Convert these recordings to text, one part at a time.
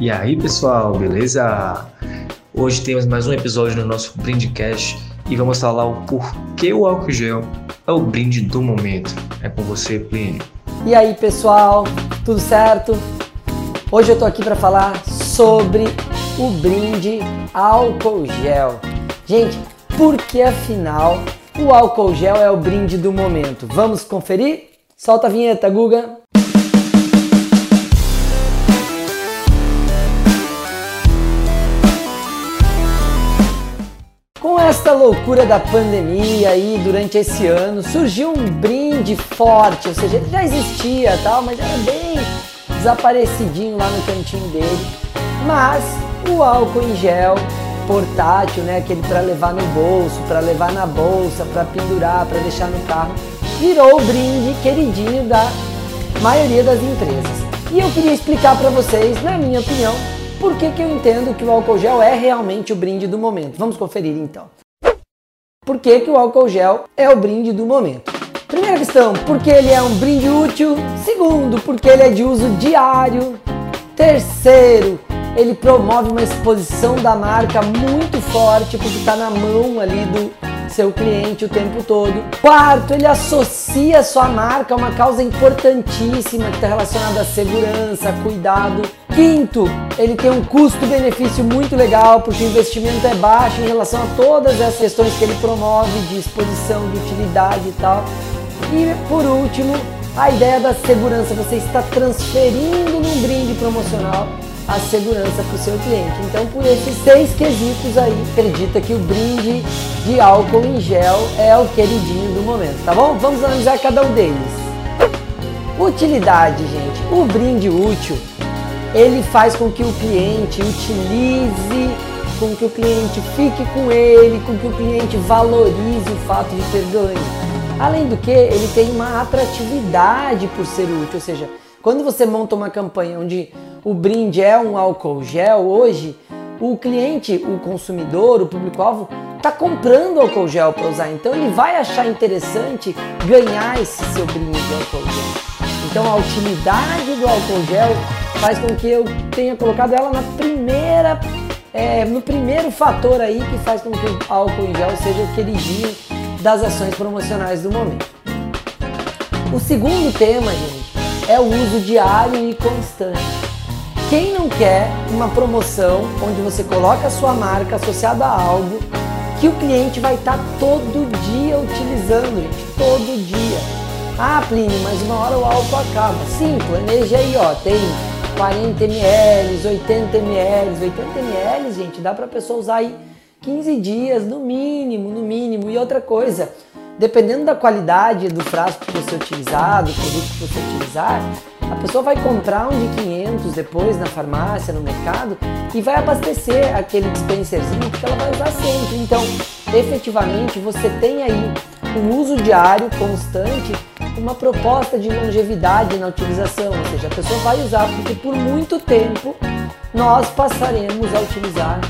E aí, pessoal, beleza? Hoje temos mais um episódio no nosso Brindcast e vamos falar o porquê o álcool gel é o brinde do momento. É com você, Plínio. E aí, pessoal, tudo certo? Hoje eu tô aqui para falar sobre o brinde álcool gel. Gente, por que afinal o álcool gel é o brinde do momento? Vamos conferir? Solta a vinheta, Guga. Com esta loucura da pandemia aí durante esse ano, surgiu um brinde forte, ou seja, ele já existia tal, mas era bem desaparecidinho lá no cantinho dele. Mas o álcool em gel portátil, né, aquele para levar no bolso, para levar na bolsa, para pendurar, para deixar no carro, virou o brinde queridinho da maioria das empresas. E eu queria explicar para vocês, na minha opinião, por que, que eu entendo que o álcool gel é realmente o brinde do momento. Vamos conferir então. Por que, que o álcool gel é o brinde do momento? Primeira questão, porque ele é um brinde útil. Segundo, porque ele é de uso diário. Terceiro, ele promove uma exposição da marca muito forte, porque está na mão ali do seu cliente o tempo todo. Quarto, ele associa sua marca a uma causa importantíssima que está relacionada à segurança, cuidado. Quinto, ele tem um custo-benefício muito legal, porque o investimento é baixo em relação a todas essas questões que ele promove de exposição, de utilidade e tal. E por último, a ideia da segurança, você está transferindo num brinde promocional a segurança para o seu cliente. Então, por esses seis quesitos aí, acredita que o brinde de álcool em gel é o queridinho do momento, tá bom? Vamos analisar cada um deles. Utilidade, gente. O brinde útil, ele faz com que o cliente utilize, com que o cliente fique com ele, com que o cliente valorize o fato de ter ganho. Além do que, ele tem uma atratividade por ser útil, ou seja, quando você monta uma campanha onde o brinde é um álcool gel, hoje o cliente, o consumidor, o público-alvo está comprando álcool gel para usar, então ele vai achar interessante ganhar esse seu brinde de álcool gel. Então a utilidade do álcool gel faz com que eu tenha colocado ela na primeira, é, no primeiro fator aí que faz com que o álcool em gel seja o queridinho das ações promocionais do momento. O segundo tema, gente, é o uso diário e constante. Quem não quer uma promoção onde você coloca a sua marca associada a algo que o cliente vai estar todo dia utilizando, gente, todo dia. Ah, Plínio, mas uma hora o álcool acaba. Sim, planeja aí, ó, tem 40 ml, 80 ml, 80 ml, gente, dá para a pessoa usar aí 15 dias, no mínimo, no mínimo. E outra coisa, dependendo da qualidade do frasco que você utilizar, do produto que você utilizar, a pessoa vai comprar um de 500 depois na farmácia, no mercado e vai abastecer aquele dispenserzinho que ela vai usar sempre. Então, efetivamente, você tem aí um uso diário constante, uma proposta de longevidade na utilização, ou seja, a pessoa vai usar porque por muito tempo nós passaremos a utilizar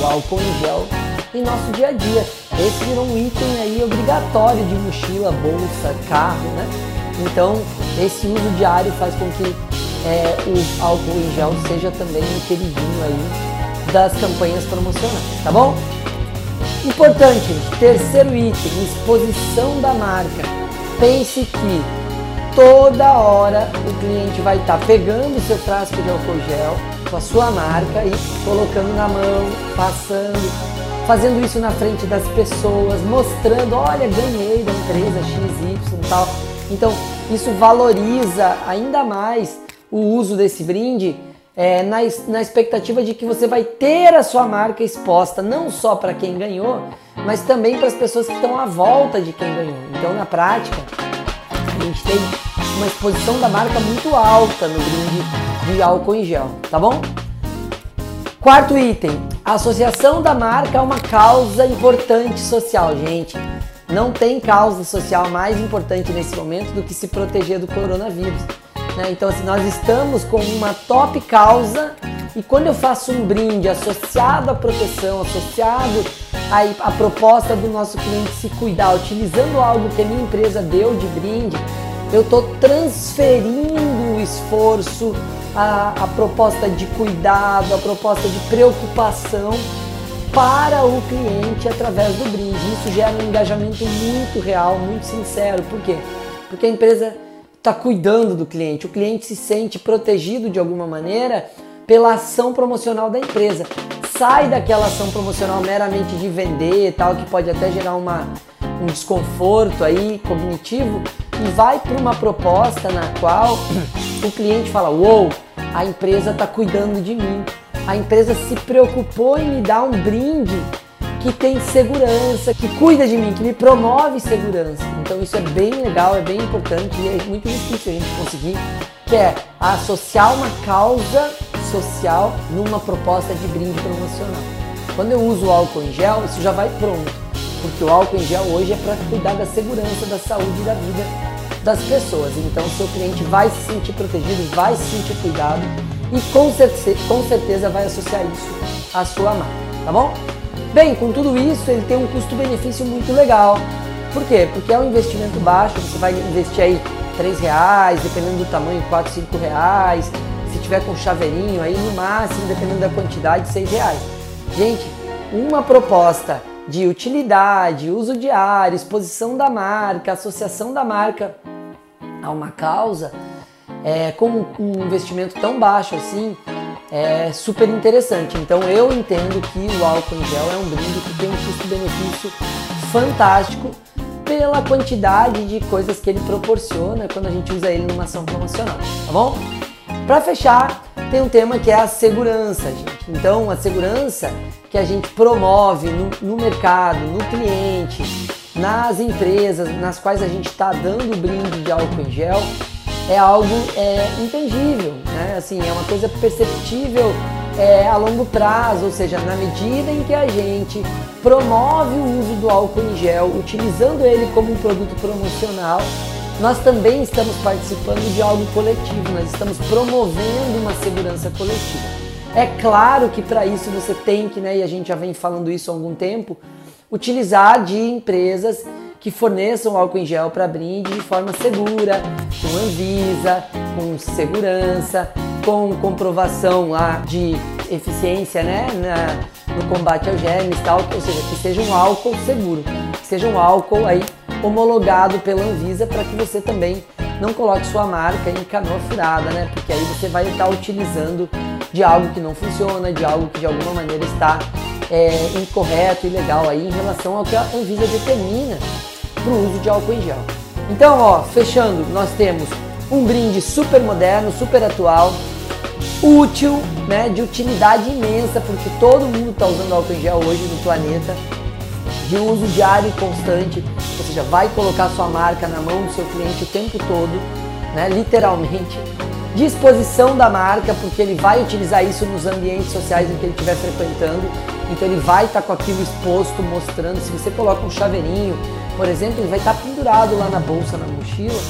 o álcool em gel em nosso dia a dia. Esse virou um item aí obrigatório de mochila, bolsa, carro, né? Então, esse uso diário faz com que é, o álcool em gel seja também um queridinho aí das campanhas promocionais, tá bom? Importante, terceiro item, exposição da marca. Pense que toda hora o cliente vai estar tá pegando o seu frasco de álcool gel com a sua marca e colocando na mão, passando, fazendo isso na frente das pessoas, mostrando, olha, ganhei da empresa XY e tal. Então, isso valoriza ainda mais o uso desse brinde é, na, na expectativa de que você vai ter a sua marca exposta não só para quem ganhou, mas também para as pessoas que estão à volta de quem ganhou. Então, na prática, a gente tem uma exposição da marca muito alta no brinde de álcool em gel, tá bom? Quarto item, a associação da marca a uma causa importante social, gente. Não tem causa social mais importante nesse momento do que se proteger do coronavírus. Né? Então, assim, nós estamos com uma top causa e quando eu faço um brinde associado à proteção, associado à, à proposta do nosso cliente se cuidar, utilizando algo que a minha empresa deu de brinde, eu estou transferindo o esforço, a, a proposta de cuidado, a proposta de preocupação para o cliente através do brinde. Isso gera um engajamento muito real, muito sincero. Por quê? Porque a empresa está cuidando do cliente, o cliente se sente protegido de alguma maneira pela ação promocional da empresa. Sai daquela ação promocional meramente de vender tal, que pode até gerar uma, um desconforto aí cognitivo e vai para uma proposta na qual o cliente fala: Uou, a empresa está cuidando de mim, a empresa se preocupou em me dar um brinde que tem segurança, que cuida de mim, que me promove segurança. Então isso é bem legal, é bem importante e é muito difícil a gente conseguir, que é associar uma causa social numa proposta de brinde promocional. Quando eu uso o álcool em gel, isso já vai pronto, porque o álcool em gel hoje é para cuidar da segurança, da saúde e da vida das pessoas. Então o seu cliente vai se sentir protegido, vai se sentir cuidado e com certeza, com certeza vai associar isso à sua marca, tá bom? Bem, com tudo isso, ele tem um custo-benefício muito legal. Por quê? Porque é um investimento baixo, você vai investir aí 3 reais, dependendo do tamanho, 4, 5 reais. Se tiver com chaveirinho aí, no máximo, dependendo da quantidade, 6 reais. Gente, uma proposta de utilidade, uso diário, exposição da marca, associação da marca a uma causa, é, com um investimento tão baixo assim, é super interessante. Então eu entendo que o álcool em gel é um brinde que tem um custo-benefício fantástico pela quantidade de coisas que ele proporciona quando a gente usa ele numa ação promocional, tá bom? Para fechar, tem um tema que é a segurança, gente. Então, a segurança que a gente promove no, no mercado, no cliente, nas empresas nas quais a gente está dando brinde de álcool em gel, é algo é, intangível, né? Assim, é uma coisa perceptível é, a longo prazo, ou seja, na medida em que a gente promove o uso do álcool em gel, utilizando ele como um produto promocional, nós também estamos participando de algo coletivo, nós estamos promovendo uma segurança coletiva. É claro que para isso você tem que, né, e a gente já vem falando isso há algum tempo, utilizar de empresas que forneçam álcool em gel para brinde de forma segura, com Anvisa, com segurança, com comprovação lá de eficiência né, na, no combate aos germes, tal, ou seja, que seja um álcool seguro, que seja um álcool aí homologado pela Anvisa para que você também não coloque sua marca em canoa furada, né? Porque aí você vai estar utilizando de algo que não funciona, de algo que de alguma maneira está é, incorreto ilegal aí em relação ao que a Anvisa determina para o uso de álcool em gel. Então, ó, fechando, nós temos um brinde super moderno, super atual, útil, né, de utilidade imensa, porque todo mundo está usando álcool em gel hoje no planeta, de uso diário e constante, ou seja, vai colocar sua marca na mão do seu cliente o tempo todo, né, literalmente. Disposição da marca, porque ele vai utilizar isso nos ambientes sociais em que ele estiver frequentando, então ele vai estar tá com aquilo exposto, mostrando. Se você coloca um chaveirinho, por exemplo, ele vai estar tá pendurado lá na bolsa, na mochila,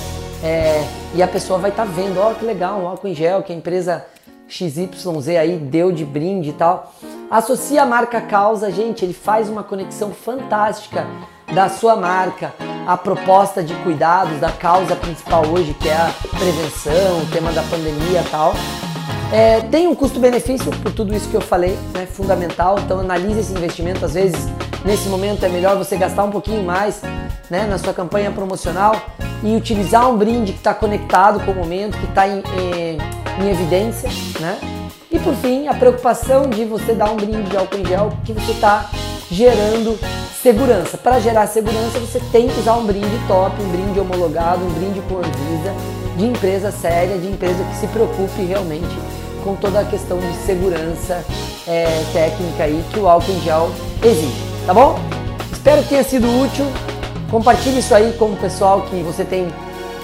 é, e a pessoa vai estar tá vendo, ó, oh, que legal, um álcool em gel que a empresa XYZ aí deu de brinde e tal. Associa a marca causa, gente, ele faz uma conexão fantástica da sua marca, a proposta de cuidados da causa principal hoje, que é a prevenção, o tema da pandemia e tal. É, tem um custo-benefício por tudo isso que eu falei, né, fundamental. Então analise esse investimento. Às vezes, nesse momento, é melhor você gastar um pouquinho mais né, na sua campanha promocional e utilizar um brinde que está conectado com o momento, que está em, em, evidência. Né? E por fim, a preocupação de você dar um brinde de álcool em gel que você está gerando segurança. Para gerar segurança, você tem que usar um brinde top, um brinde homologado, um brinde com Anvisa, de empresa séria, de empresa que se preocupe realmente com toda a questão de segurança é, técnica aí que o álcool em gel exige, tá bom? Espero que tenha sido útil. Compartilhe isso aí com o pessoal que você tem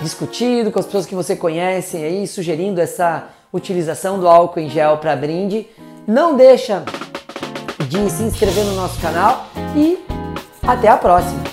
discutido, com as pessoas que você conhece aí, sugerindo essa utilização do álcool em gel para brinde. Não deixa de se inscrever no nosso canal e até a próxima!